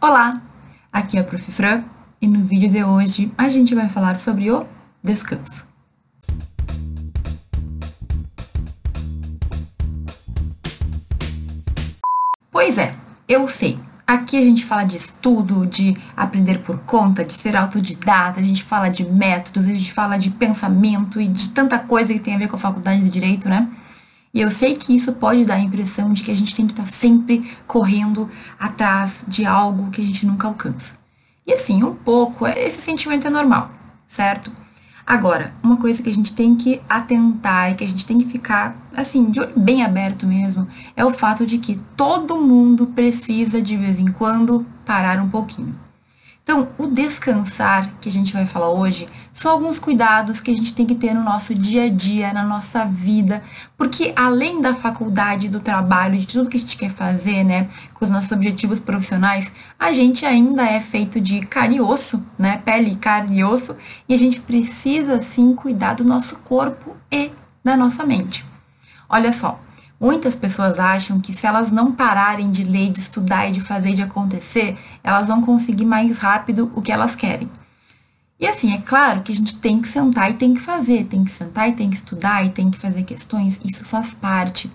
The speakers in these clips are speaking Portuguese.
Olá, aqui é a Prof. Fran e no vídeo de hoje a gente vai falar sobre o descanso. Pois é, eu sei. Aqui a gente fala de estudo, de aprender por conta, de ser autodidata, a gente fala de métodos, a gente fala de pensamento e de tanta coisa que tem a ver com a faculdade de direito, né? E eu sei que isso pode dar a impressão de que a gente tem que estar sempre correndo atrás de algo que a gente nunca alcança. E assim, um pouco, é, esse sentimento é normal, certo? Agora, uma coisa que a gente tem que atentar e que a gente tem que ficar, assim, de olho bem aberto mesmo, é o fato de que todo mundo precisa, de vez em quando, parar um pouquinho. Então, o descansar que a gente vai falar hoje são alguns cuidados que a gente tem que ter no nosso dia a dia, na nossa vida, porque além da faculdade, do trabalho, de tudo que a gente quer fazer, né, com os nossos objetivos profissionais, a gente ainda é feito de carne e osso, né, pele, carne e osso, e a gente precisa sim cuidar do nosso corpo e da nossa mente. Olha só, Muitas pessoas acham que se elas não pararem de ler, de estudar e de fazer de acontecer, elas vão conseguir mais rápido o que elas querem. E assim, é claro que a gente tem que sentar e tem que fazer, tem que sentar e tem que estudar e tem que fazer questões, isso faz parte.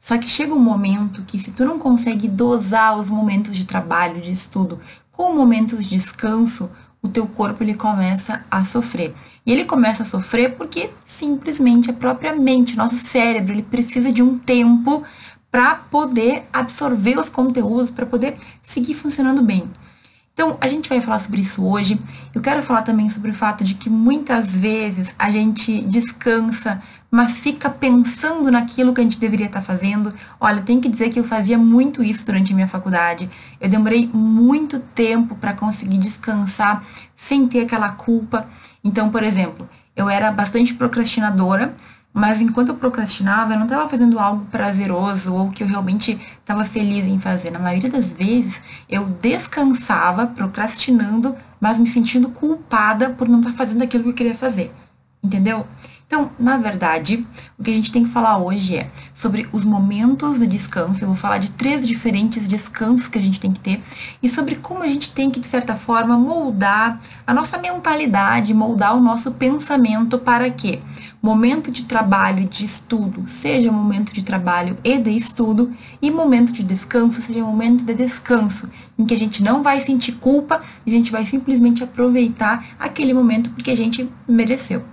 Só que chega um momento que se tu não consegue dosar os momentos de trabalho, de estudo, com momentos de descanso, o teu corpo ele começa a sofrer. E ele começa a sofrer porque simplesmente a própria mente, nosso cérebro, ele precisa de um tempo para poder absorver os conteúdos, para poder seguir funcionando bem. Então, a gente vai falar sobre isso hoje. Eu quero falar também sobre o fato de que muitas vezes a gente descansa, mas fica pensando naquilo que a gente deveria estar tá fazendo. Olha, tem que dizer que eu fazia muito isso durante a minha faculdade. Eu demorei muito tempo para conseguir descansar sem ter aquela culpa. Então, por exemplo, eu era bastante procrastinadora, mas enquanto eu procrastinava, eu não estava fazendo algo prazeroso ou que eu realmente estava feliz em fazer. Na maioria das vezes, eu descansava procrastinando, mas me sentindo culpada por não estar tá fazendo aquilo que eu queria fazer. Entendeu? Então, na verdade, o que a gente tem que falar hoje é sobre os momentos de descanso. Eu vou falar de três diferentes descansos que a gente tem que ter e sobre como a gente tem que, de certa forma, moldar a nossa mentalidade, moldar o nosso pensamento para que momento de trabalho e de estudo seja momento de trabalho e de estudo e momento de descanso seja momento de descanso, em que a gente não vai sentir culpa, a gente vai simplesmente aproveitar aquele momento porque a gente mereceu.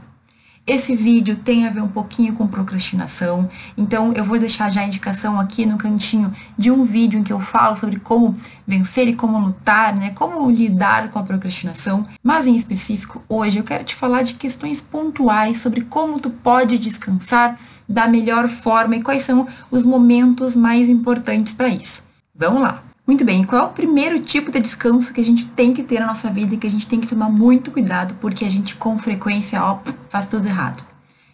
Esse vídeo tem a ver um pouquinho com procrastinação, então eu vou deixar já a indicação aqui no cantinho de um vídeo em que eu falo sobre como vencer e como lutar, né, como lidar com a procrastinação. Mas em específico, hoje eu quero te falar de questões pontuais sobre como tu pode descansar da melhor forma e quais são os momentos mais importantes para isso. Vamos lá! Muito bem, qual é o primeiro tipo de descanso que a gente tem que ter na nossa vida e que a gente tem que tomar muito cuidado porque a gente com frequência ó, faz tudo errado?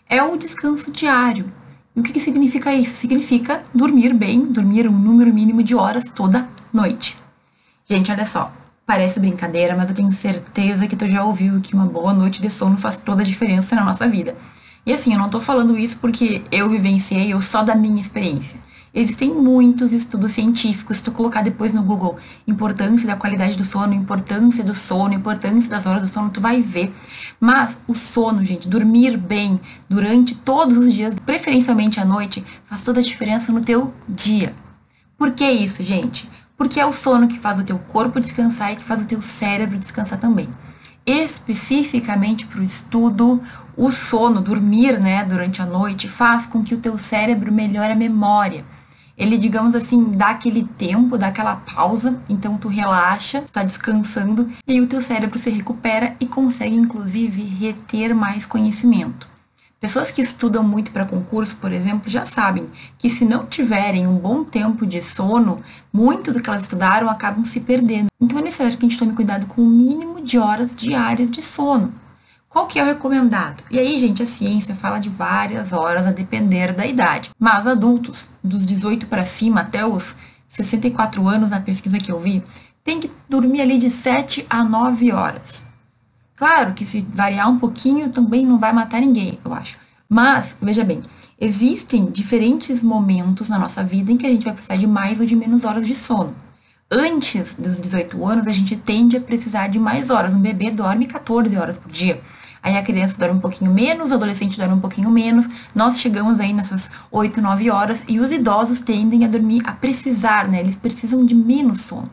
É o descanso diário. E o que, que significa isso? Significa dormir bem, dormir um número mínimo de horas toda noite. Gente, olha só, parece brincadeira, mas eu tenho certeza que tu já ouviu que uma boa noite de sono faz toda a diferença na nossa vida. E assim, eu não tô falando isso porque eu vivenciei ou só da minha experiência. Existem muitos estudos científicos, se tu colocar depois no Google importância da qualidade do sono, importância do sono, importância das horas do sono, tu vai ver. Mas o sono, gente, dormir bem durante todos os dias, preferencialmente à noite, faz toda a diferença no teu dia. Por que isso, gente? Porque é o sono que faz o teu corpo descansar e que faz o teu cérebro descansar também. Especificamente para o estudo, o sono, dormir né, durante a noite, faz com que o teu cérebro melhore a memória ele, digamos assim, dá aquele tempo, dá aquela pausa, então tu relaxa, tu tá descansando, e aí o teu cérebro se recupera e consegue, inclusive, reter mais conhecimento. Pessoas que estudam muito para concurso, por exemplo, já sabem que se não tiverem um bom tempo de sono, muito do que elas estudaram acabam se perdendo. Então é necessário que a gente tome cuidado com o mínimo de horas diárias de sono. Qual que é o recomendado? E aí, gente, a ciência fala de várias horas a depender da idade. Mas adultos, dos 18 para cima até os 64 anos, na pesquisa que eu vi, tem que dormir ali de 7 a 9 horas. Claro que se variar um pouquinho também não vai matar ninguém, eu acho. Mas, veja bem, existem diferentes momentos na nossa vida em que a gente vai precisar de mais ou de menos horas de sono. Antes dos 18 anos, a gente tende a precisar de mais horas. Um bebê dorme 14 horas por dia. Aí a criança dorme um pouquinho menos, o adolescente dorme um pouquinho menos. Nós chegamos aí nessas 8, 9 horas e os idosos tendem a dormir, a precisar, né? Eles precisam de menos sono.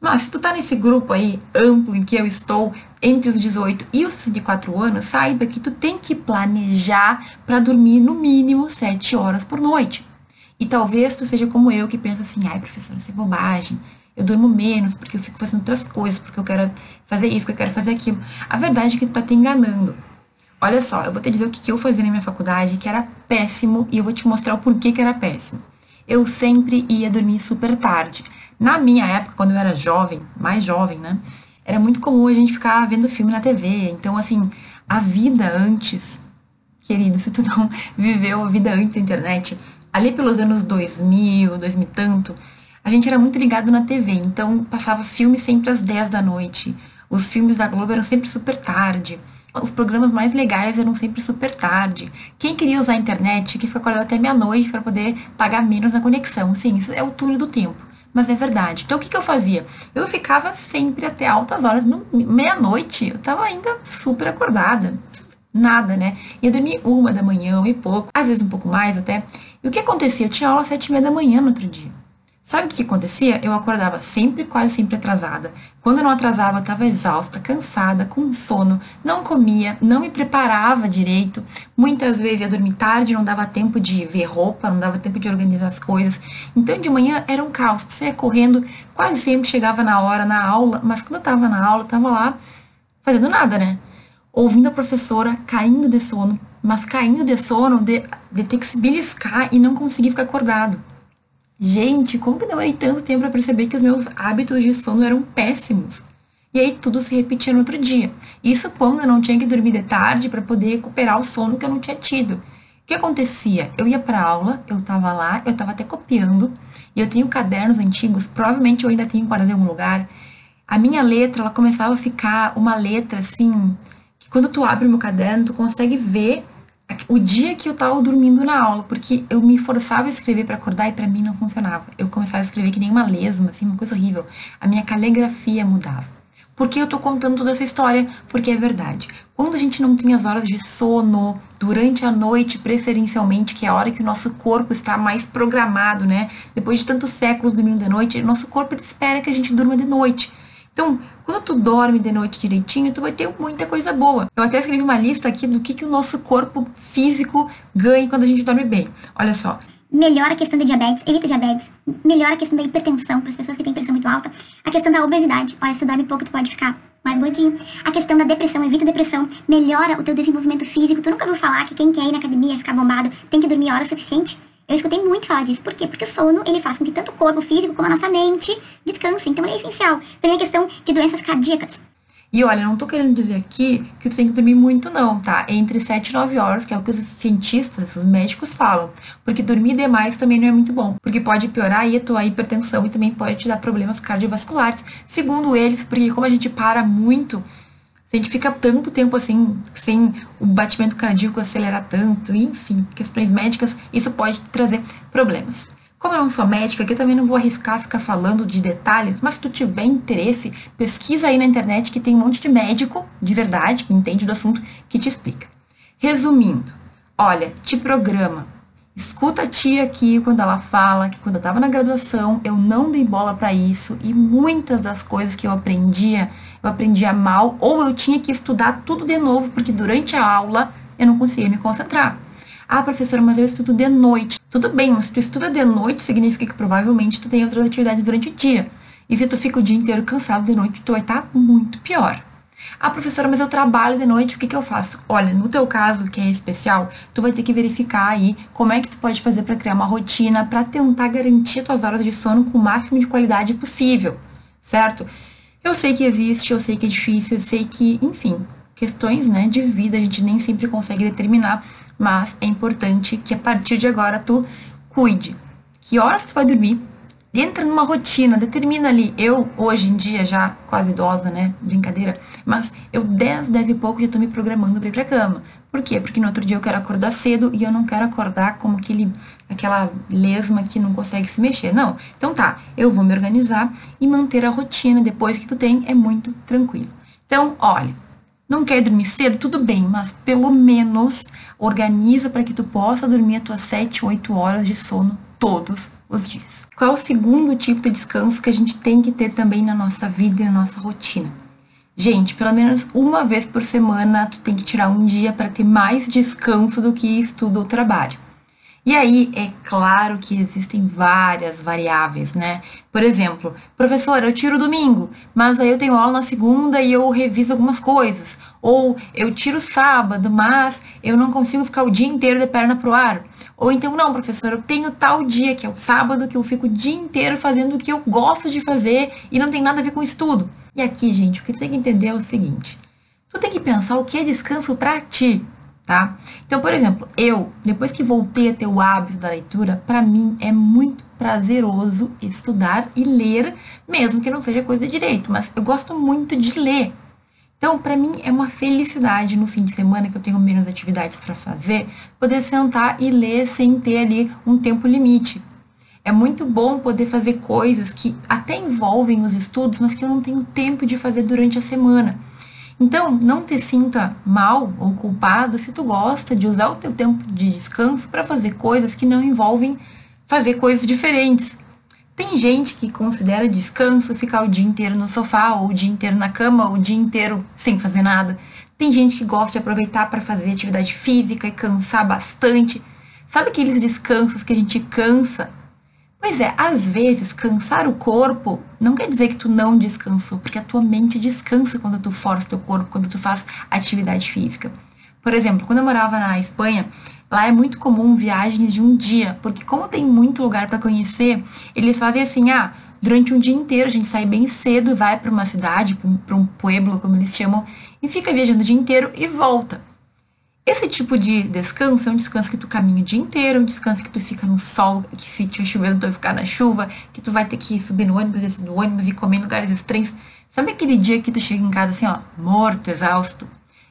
Mas se tu tá nesse grupo aí amplo em que eu estou entre os 18 e os 64 anos, saiba que tu tem que planejar para dormir no mínimo 7 horas por noite. E talvez tu seja como eu que pensa assim, ai professora, isso é bobagem. Eu durmo menos porque eu fico fazendo outras coisas, porque eu quero fazer isso, porque eu quero fazer aquilo. A verdade é que tu tá te enganando. Olha só, eu vou te dizer o que eu fazia na minha faculdade, que era péssimo, e eu vou te mostrar o porquê que era péssimo. Eu sempre ia dormir super tarde. Na minha época, quando eu era jovem, mais jovem, né? Era muito comum a gente ficar vendo filme na TV. Então, assim, a vida antes, querido, se tu não viveu a vida antes da internet, ali pelos anos 2000, 2000 e tanto, a gente era muito ligado na TV, então passava filme sempre às 10 da noite. Os filmes da Globo eram sempre super tarde. Os programas mais legais eram sempre super tarde. Quem queria usar a internet, que foi acordado até meia-noite para poder pagar menos na conexão. Sim, isso é o túnel do tempo. Mas é verdade. Então o que, que eu fazia? Eu ficava sempre até altas horas, meia-noite, eu estava ainda super acordada. Nada, né? Ia dormir uma da manhã e pouco, às vezes um pouco mais até. E o que acontecia? Eu tinha aula às sete e meia da manhã no outro dia. Sabe o que acontecia? Eu acordava sempre, quase sempre atrasada. Quando não atrasava, eu estava exausta, cansada, com sono, não comia, não me preparava direito. Muitas vezes ia dormir tarde, não dava tempo de ver roupa, não dava tempo de organizar as coisas. Então de manhã era um caos. Você ia correndo, quase sempre chegava na hora, na aula, mas quando eu estava na aula, estava lá fazendo nada, né? Ouvindo a professora, caindo de sono, mas caindo de sono, de, de ter que se beliscar e não conseguir ficar acordado. Gente, como que demorei tanto tempo para perceber que os meus hábitos de sono eram péssimos? E aí tudo se repetia no outro dia. Isso quando eu não tinha que dormir de tarde para poder recuperar o sono que eu não tinha tido. O que acontecia? Eu ia para aula, eu estava lá, eu estava até copiando, e eu tenho cadernos antigos, provavelmente eu ainda tenho guardado em algum lugar. A minha letra, ela começava a ficar uma letra assim, quando tu abre o meu caderno, tu consegue ver o dia que eu tava dormindo na aula, porque eu me forçava a escrever para acordar e para mim não funcionava. Eu começava a escrever que nem uma lesma, assim, uma coisa horrível. A minha caligrafia mudava. Por que eu tô contando toda essa história? Porque é verdade. Quando a gente não tem as horas de sono, durante a noite, preferencialmente, que é a hora que o nosso corpo está mais programado, né? Depois de tantos séculos dormindo de noite, nosso corpo espera que a gente durma de noite. Então, quando tu dorme de noite direitinho, tu vai ter muita coisa boa. Eu até escrevi uma lista aqui do que, que o nosso corpo físico ganha quando a gente dorme bem. Olha só. Melhora a questão da diabetes, evita diabetes, melhora a questão da hipertensão para as pessoas que têm pressão muito alta, a questão da obesidade. Olha, se tu dorme pouco, tu pode ficar mais gordinho. A questão da depressão, evita depressão, melhora o teu desenvolvimento físico. Tu nunca ouviu falar que quem quer ir na academia ficar bombado tem que dormir hora suficiente? Eu escutei muito falar disso. Por quê? Porque o sono, ele faz com que tanto o corpo físico como a nossa mente descanse. Então, ele é essencial. Também a questão de doenças cardíacas. E olha, não tô querendo dizer aqui que tu tem que dormir muito não, tá? Entre 7 e 9 horas, que é o que os cientistas, os médicos falam. Porque dormir demais também não é muito bom. Porque pode piorar aí a tua hipertensão e também pode te dar problemas cardiovasculares. Segundo eles, porque como a gente para muito a gente fica tanto tempo assim, sem o batimento cardíaco acelerar tanto, enfim, questões médicas, isso pode trazer problemas. Como eu não sou médica, aqui eu também não vou arriscar ficar falando de detalhes, mas se tu tiver interesse, pesquisa aí na internet que tem um monte de médico, de verdade, que entende do assunto, que te explica. Resumindo, olha, te programa. Escuta a tia aqui quando ela fala que quando eu estava na graduação eu não dei bola para isso e muitas das coisas que eu aprendia eu aprendia mal, ou eu tinha que estudar tudo de novo, porque durante a aula eu não conseguia me concentrar. Ah, professora, mas eu estudo de noite. Tudo bem, mas se tu estuda de noite, significa que provavelmente tu tem outras atividades durante o dia. E se tu fica o dia inteiro cansado de noite, tu vai estar muito pior. Ah, professora, mas eu trabalho de noite, o que, que eu faço? Olha, no teu caso, que é especial, tu vai ter que verificar aí como é que tu pode fazer para criar uma rotina, para tentar garantir tuas horas de sono com o máximo de qualidade possível, certo? Eu sei que existe, eu sei que é difícil, eu sei que, enfim, questões né, de vida a gente nem sempre consegue determinar, mas é importante que a partir de agora tu cuide. Que horas tu vai dormir? Entra numa rotina, determina ali. Eu, hoje em dia, já quase idosa, né? Brincadeira. Mas eu 10, 10 e pouco já tô me programando pra ir pra cama. Por quê? Porque no outro dia eu quero acordar cedo e eu não quero acordar como aquele aquela lesma que não consegue se mexer. Não. Então tá, eu vou me organizar e manter a rotina depois que tu tem é muito tranquilo. Então, olha, não quer dormir cedo? Tudo bem, mas pelo menos organiza para que tu possa dormir as tuas 7, 8 horas de sono todos os dias. Qual é o segundo tipo de descanso que a gente tem que ter também na nossa vida e na nossa rotina? Gente, pelo menos uma vez por semana tu tem que tirar um dia para ter mais descanso do que estudo ou trabalho. E aí, é claro que existem várias variáveis, né? Por exemplo, professor, eu tiro domingo, mas aí eu tenho aula na segunda e eu reviso algumas coisas. Ou eu tiro sábado, mas eu não consigo ficar o dia inteiro de perna pro ar. Ou então, não, professor, eu tenho tal dia, que é o sábado, que eu fico o dia inteiro fazendo o que eu gosto de fazer e não tem nada a ver com estudo. E aqui, gente, o que você tem que entender é o seguinte: tu tem que pensar o que é descanso para ti, tá? Então, por exemplo, eu, depois que voltei a ter o hábito da leitura, para mim é muito prazeroso estudar e ler, mesmo que não seja coisa de direito, mas eu gosto muito de ler. Então, para mim é uma felicidade no fim de semana que eu tenho menos atividades para fazer, poder sentar e ler sem ter ali um tempo limite. É muito bom poder fazer coisas que até envolvem os estudos, mas que eu não tenho tempo de fazer durante a semana. Então, não te sinta mal ou culpado se tu gosta de usar o teu tempo de descanso para fazer coisas que não envolvem fazer coisas diferentes. Tem gente que considera descanso ficar o dia inteiro no sofá, ou o dia inteiro na cama, ou o dia inteiro sem fazer nada. Tem gente que gosta de aproveitar para fazer atividade física e cansar bastante. Sabe aqueles descansos que a gente cansa Pois é, às vezes cansar o corpo não quer dizer que tu não descansou, porque a tua mente descansa quando tu força teu corpo, quando tu faz atividade física. Por exemplo, quando eu morava na Espanha, lá é muito comum viagens de um dia, porque como tem muito lugar para conhecer, eles fazem assim, ah, durante um dia inteiro a gente sai bem cedo, vai para uma cidade, para um pueblo, como eles chamam, e fica viajando o dia inteiro e volta. Esse tipo de descanso é um descanso que tu caminha o dia inteiro, um descanso que tu fica no sol, que se tiver chovendo tu vai ficar na chuva, que tu vai ter que subir no ônibus, descer do ônibus e comer em lugares estranhos. Sabe aquele dia que tu chega em casa assim, ó, morto, exausto?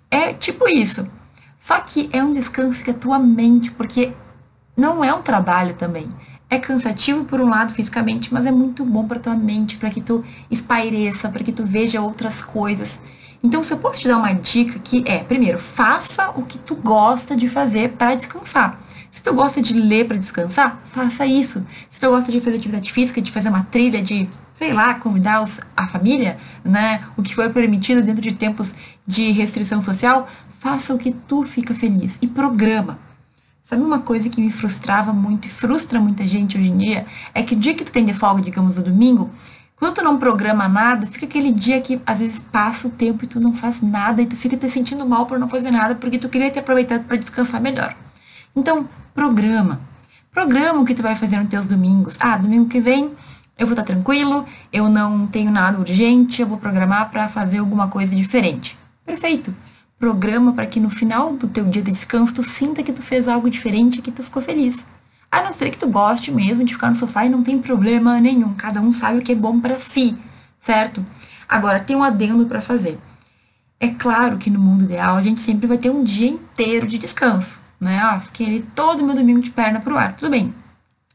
É tipo isso. Só que é um descanso que é tua mente, porque não é um trabalho também. É cansativo por um lado fisicamente, mas é muito bom para tua mente, para que tu espaireça, para que tu veja outras coisas. Então, se eu posso te dar uma dica que é, primeiro, faça o que tu gosta de fazer para descansar. Se tu gosta de ler para descansar, faça isso. Se tu gosta de fazer atividade física, de fazer uma trilha, de, sei lá, convidar os, a família, né, o que for permitido dentro de tempos de restrição social, faça o que tu fica feliz e programa. Sabe uma coisa que me frustrava muito e frustra muita gente hoje em dia? É que o dia que tu tem de folga, digamos, no domingo, quando tu não programa nada, fica aquele dia que às vezes passa o tempo e tu não faz nada e tu fica te sentindo mal por não fazer nada porque tu queria ter aproveitado para descansar melhor. Então, programa. Programa o que tu vai fazer nos teus domingos. Ah, domingo que vem eu vou estar tranquilo, eu não tenho nada urgente, eu vou programar para fazer alguma coisa diferente. Perfeito. Programa para que no final do teu dia de descanso tu sinta que tu fez algo diferente e que tu ficou feliz. A não ser que tu goste mesmo de ficar no sofá e não tem problema nenhum. Cada um sabe o que é bom para si, certo? Agora, tem um adendo para fazer. É claro que no mundo ideal a gente sempre vai ter um dia inteiro de descanso, né? Ah, fiquei ali todo meu domingo de perna pro ar, tudo bem.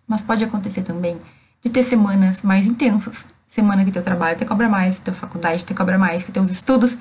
Mas pode acontecer também de ter semanas mais intensas. Semana que teu trabalho te cobra mais, que tua faculdade te cobra mais, que teus estudos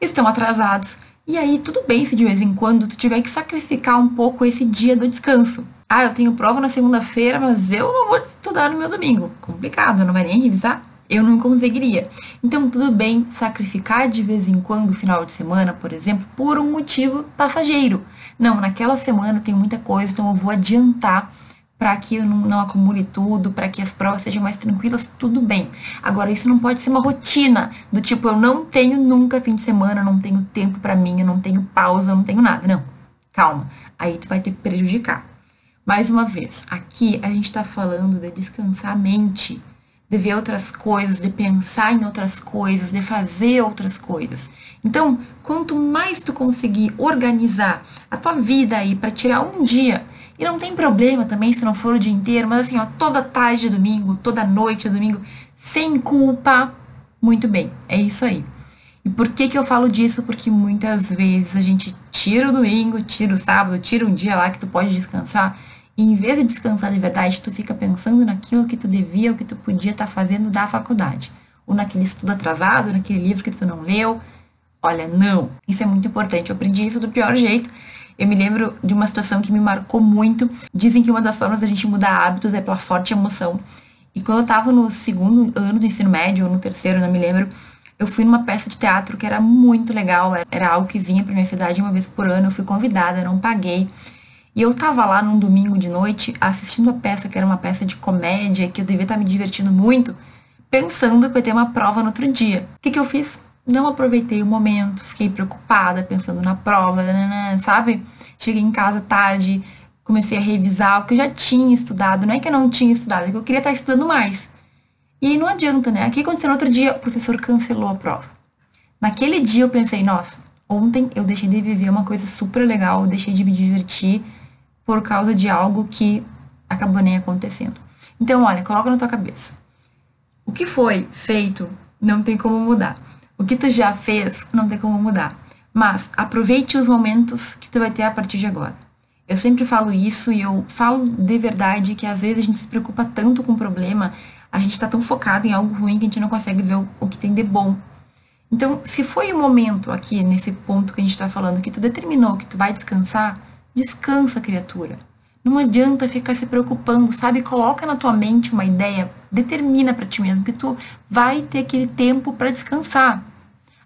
estão atrasados. E aí, tudo bem se de vez em quando tu tiver que sacrificar um pouco esse dia do descanso. Ah, eu tenho prova na segunda-feira, mas eu não vou estudar no meu domingo. Complicado, não vai nem revisar? Eu não conseguiria. Então, tudo bem sacrificar de vez em quando o final de semana, por exemplo, por um motivo passageiro. Não, naquela semana tem muita coisa, então eu vou adiantar para que eu não, não acumule tudo, para que as provas sejam mais tranquilas, tudo bem. Agora, isso não pode ser uma rotina, do tipo, eu não tenho nunca fim de semana, não tenho tempo para mim, eu não tenho pausa, eu não tenho nada. Não, calma. Aí tu vai ter que prejudicar. Mais uma vez, aqui a gente está falando de descansar a mente, de ver outras coisas, de pensar em outras coisas, de fazer outras coisas. Então, quanto mais tu conseguir organizar a tua vida aí para tirar um dia, e não tem problema também se não for o dia inteiro, mas assim, ó, toda tarde de domingo, toda noite de domingo, sem culpa, muito bem, é isso aí. E por que que eu falo disso? Porque muitas vezes a gente tira o domingo, tira o sábado, tira um dia lá que tu pode descansar E em vez de descansar de verdade, tu fica pensando naquilo que tu devia, o que tu podia estar tá fazendo da faculdade. Ou naquele estudo atrasado, naquele livro que tu não leu. Olha, não. Isso é muito importante. Eu aprendi isso do pior jeito. Eu me lembro de uma situação que me marcou muito. Dizem que uma das formas da gente mudar hábitos é pela forte emoção. E quando eu tava no segundo ano do ensino médio, ou no terceiro, não me lembro, eu fui numa peça de teatro que era muito legal. Era algo que vinha pra minha cidade uma vez por ano. Eu fui convidada, não paguei. E eu tava lá num domingo de noite assistindo a peça, que era uma peça de comédia, que eu devia estar me divertindo muito, pensando que eu ia ter uma prova no outro dia. O que, que eu fiz? Não aproveitei o momento, fiquei preocupada, pensando na prova, sabe? Cheguei em casa tarde, comecei a revisar o que eu já tinha estudado. Não é que eu não tinha estudado, é que eu queria estar estudando mais. E não adianta, né? Aqui aconteceu no outro dia, o professor cancelou a prova. Naquele dia eu pensei, nossa, ontem eu deixei de viver uma coisa super legal, eu deixei de me divertir por causa de algo que acabou nem acontecendo. Então, olha, coloca na tua cabeça. O que foi feito não tem como mudar. O que tu já fez não tem como mudar. Mas aproveite os momentos que tu vai ter a partir de agora. Eu sempre falo isso e eu falo de verdade que às vezes a gente se preocupa tanto com o problema, a gente está tão focado em algo ruim que a gente não consegue ver o, que tem de bom. Então, se foi o momento aqui, nesse ponto que a gente está falando, que tu determinou que tu vai descansar, Descansa, criatura. Não adianta ficar se preocupando, sabe? Coloca na tua mente uma ideia, determina para ti mesmo que tu vai ter aquele tempo para descansar.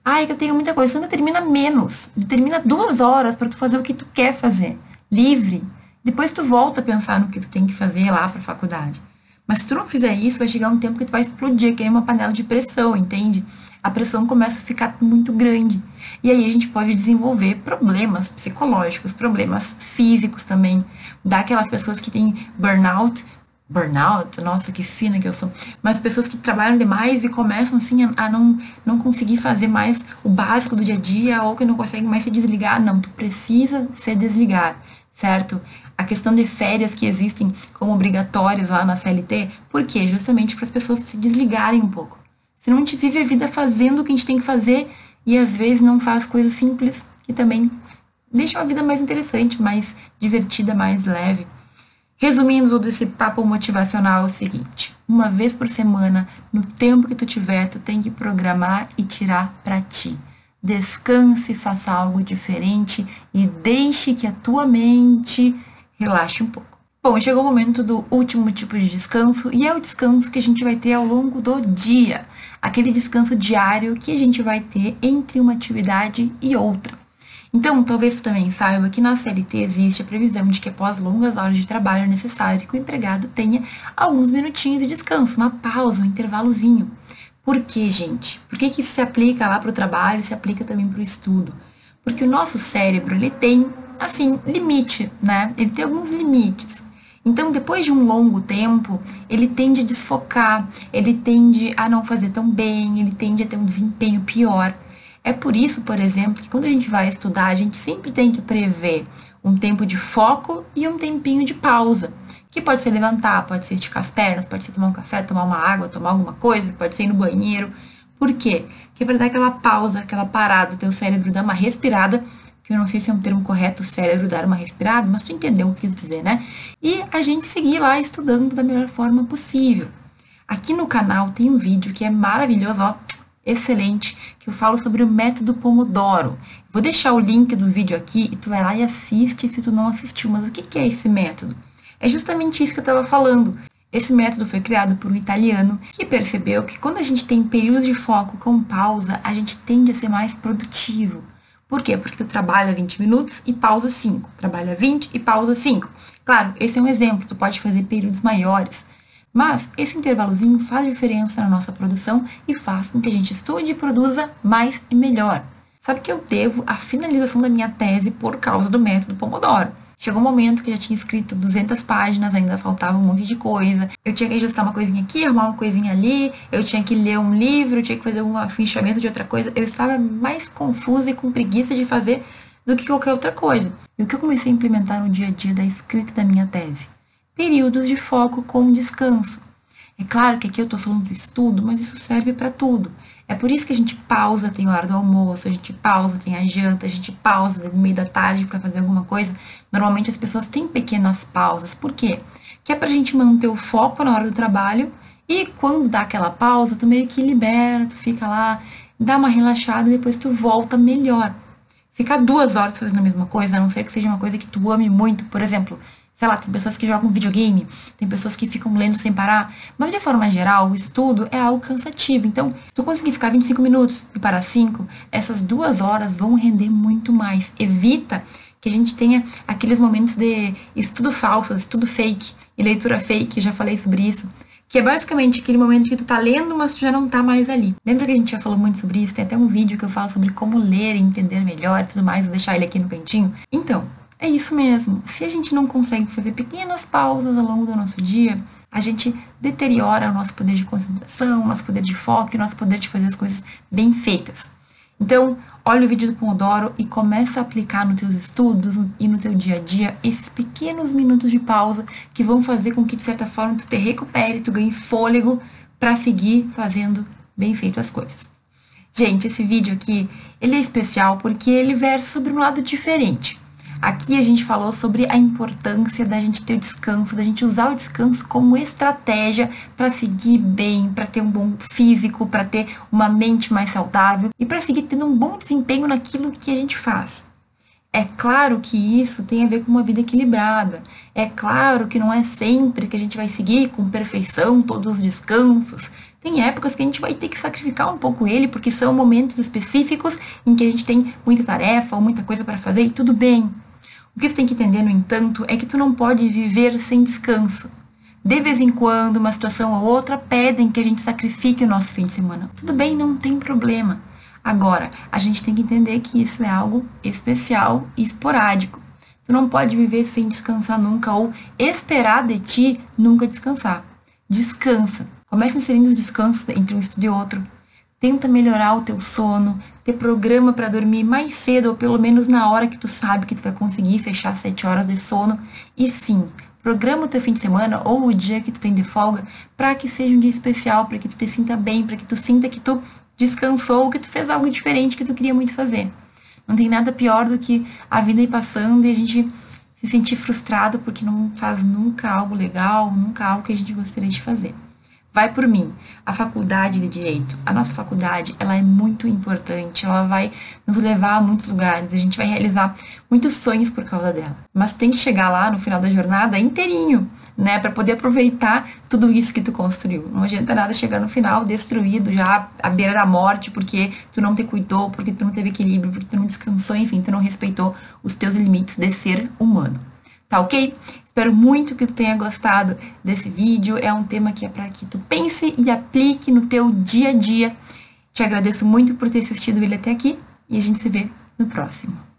Ai, que eu tenho muita coisa. Então determina menos. Determina duas horas para tu fazer o que tu quer fazer. Livre. Depois tu volta a pensar no que tu tem que fazer lá para faculdade. Mas se tu não fizer isso, vai chegar um tempo que tu vai explodir, que é uma panela de pressão, entende? A pressão começa a ficar muito grande. E aí a gente pode desenvolver problemas psicológicos, problemas físicos também. Daquelas pessoas que têm burnout, burnout, nossa, que fina que eu sou, mas pessoas que trabalham demais e começam assim a, não, não conseguir fazer mais o básico do dia a dia ou que não conseguem mais se desligar. Não, tu precisa se desligar, certo? A questão de férias que existem como obrigatórias lá na CLT, por quê? Justamente para as pessoas se desligarem um pouco. Senão a gente vive a vida fazendo o que a gente tem que fazer e às vezes não faz coisas simples que também deixam a vida mais interessante, mais divertida, mais leve. Resumindo todo esse papo motivacional, é o seguinte: uma vez por semana, no tempo que tu tiver, tu tem que programar e tirar para ti. Descanse, faça algo diferente e deixe que a tua mente relaxe um pouco. Bom, chegou o momento do último tipo de descanso e é o descanso que a gente vai ter ao longo do dia aquele descanso diário que a gente vai ter entre uma atividade e outra. Então, talvez você também saiba que na CLT existe a previsão de que após longas horas de trabalho é necessário que o empregado tenha alguns minutinhos de descanso, uma pausa, um intervalozinho. Por que, gente? Por que, que isso se aplica lá para o trabalho e se aplica também para o estudo? Porque o nosso cérebro, ele tem, assim, limite, né? Ele tem alguns limites. Então, depois de um longo tempo, ele tende a desfocar, ele tende a não fazer tão bem, ele tende a ter um desempenho pior. É por isso, por exemplo, que quando a gente vai estudar, a gente sempre tem que prever um tempo de foco e um tempinho de pausa. Que pode ser levantar, pode ser esticar as pernas, pode ser tomar um café, tomar uma água, tomar alguma coisa, pode ser ir no banheiro. Por quê? Porque é para dar aquela pausa, aquela parada, o teu cérebro dar uma respirada que eu não sei se é um termo correto, o cérebro dar uma respirada, mas tu entendeu o que eu quis dizer, né? E a gente seguir lá estudando da melhor forma possível. Aqui no canal tem um vídeo que é maravilhoso, ó, excelente, que eu falo sobre o método Pomodoro. Vou deixar o link do vídeo aqui e tu vai lá e assiste se tu não assistiu. Mas o que é esse método? É justamente isso que eu estava falando. Esse método foi criado por um italiano que percebeu que quando a gente tem períodos de foco com pausa, a gente tende a ser mais produtivo. Por quê? Porque tu trabalha 20 minutos e pausa 5. Trabalha 20 e pausa 5. Claro, esse é um exemplo, tu pode fazer períodos maiores. Mas esse intervalozinho faz diferença na nossa produção e faz com que a gente estude e produza mais e melhor. Sabe que eu devo a finalização da minha tese por causa do método Pomodoro. Chegou um momento que eu já tinha escrito 200 páginas, ainda faltava um monte de coisa. Eu tinha que ajustar uma coisinha aqui, arrumar uma coisinha ali. Eu tinha que ler um livro, eu tinha que fazer um fichamento de outra coisa. Eu estava mais confusa e com preguiça de fazer do que qualquer outra coisa. E o que eu comecei a implementar no dia a dia da escrita da minha tese? Períodos de foco com descanso. É claro que aqui eu estou falando do estudo, mas isso serve para tudo. É por isso que a gente pausa, tem hora do almoço, a gente pausa, tem a janta, a gente pausa no meio da tarde para fazer alguma coisa. Normalmente as pessoas têm pequenas pausas. Por quê? Que é pra gente manter o foco na hora do trabalho e quando dá aquela pausa, tu meio que libera, tu fica lá, dá uma relaxada e depois tu volta melhor. Ficar duas horas fazendo a mesma coisa, a não ser que seja uma coisa que tu ame muito, por exemplo, sei lá, tem pessoas que jogam videogame, tem pessoas que ficam lendo sem parar, mas de forma geral, o estudo é algo cansativo. Então, se tu conseguir ficar 25 minutos e parar 5, essas duas horas vão render muito mais. Evita que a gente tenha aqueles momentos de estudo falso, estudo fake e leitura fake, já falei sobre isso. Que é basicamente aquele momento que tu tá lendo, mas tu já não tá mais ali. Lembra que a gente já falou muito sobre isso? Tem até um vídeo que eu falo sobre como ler e entender melhor e tudo mais, vou deixar ele aqui no cantinho. Então, é isso mesmo. Se a gente não consegue fazer pequenas pausas ao longo do nosso dia, a gente deteriora o nosso poder de concentração, o nosso poder de foco, o nosso poder de fazer as coisas bem feitas. Então, olha o vídeo do Pomodoro e começa a aplicar nos teus estudos e no teu dia a dia esses pequenos minutos de pausa que vão fazer com que, de certa forma, tu te recupere, tu ganhe fôlego para seguir fazendo bem feito as coisas. Gente, esse vídeo aqui, ele é especial porque ele versa sobre um lado diferente. Aqui a gente falou sobre a importância da gente ter o descanso, da gente usar o descanso como estratégia para seguir bem, para ter um bom físico, para ter uma mente mais saudável e para seguir tendo um bom desempenho naquilo que a gente faz. É claro que isso tem a ver com uma vida equilibrada. É claro que não é sempre que a gente vai seguir com perfeição todos os descansos. Tem épocas que a gente vai ter que sacrificar um pouco ele, porque são momentos específicos em que a gente tem muita tarefa ou muita coisa para fazer e tudo bem. O que tu tem que entender, no entanto, é que tu não pode viver sem descanso. De vez em quando, uma situação ou outra pedem que a gente sacrifique o nosso fim de semana. Tudo bem, não tem problema. Agora, a gente tem que entender que isso é algo especial e esporádico. Tu não pode viver sem descansar nunca ou esperar de ti nunca descansar. Descansa. Comece inserindo os descansos entre um estudo e outro. Tenta melhorar o teu sono, ter programa para dormir mais cedo ou pelo menos na hora que tu sabe que tu vai conseguir fechar sete horas de sono. E sim, programa o teu fim de semana ou o dia que tu tem de folga para que seja um dia especial, para que tu te sinta bem, para que tu sinta que tu descansou, que tu fez algo diferente que tu queria muito fazer. Não tem nada pior do que a vida ir passando e a gente se sentir frustrado porque não faz nunca algo legal, nunca algo que a gente gostaria de fazer. Vai por mim. A faculdade de direito, a nossa faculdade, ela é muito importante, ela vai nos levar a muitos lugares, a gente vai realizar muitos sonhos por causa dela. Mas tem que chegar lá no final da jornada inteirinho, né, para poder aproveitar tudo isso que tu construiu. Não adianta nada chegar no final destruído, já à beira da morte, porque tu não te cuidou, porque tu não teve equilíbrio, porque tu não descansou, enfim, tu não respeitou os teus limites de ser humano. Tá ok? Espero muito que tu tenha gostado desse vídeo. É um tema que é para que tu pense e aplique no teu dia a dia. Te agradeço muito por ter assistido ele até aqui e a gente se vê no próximo.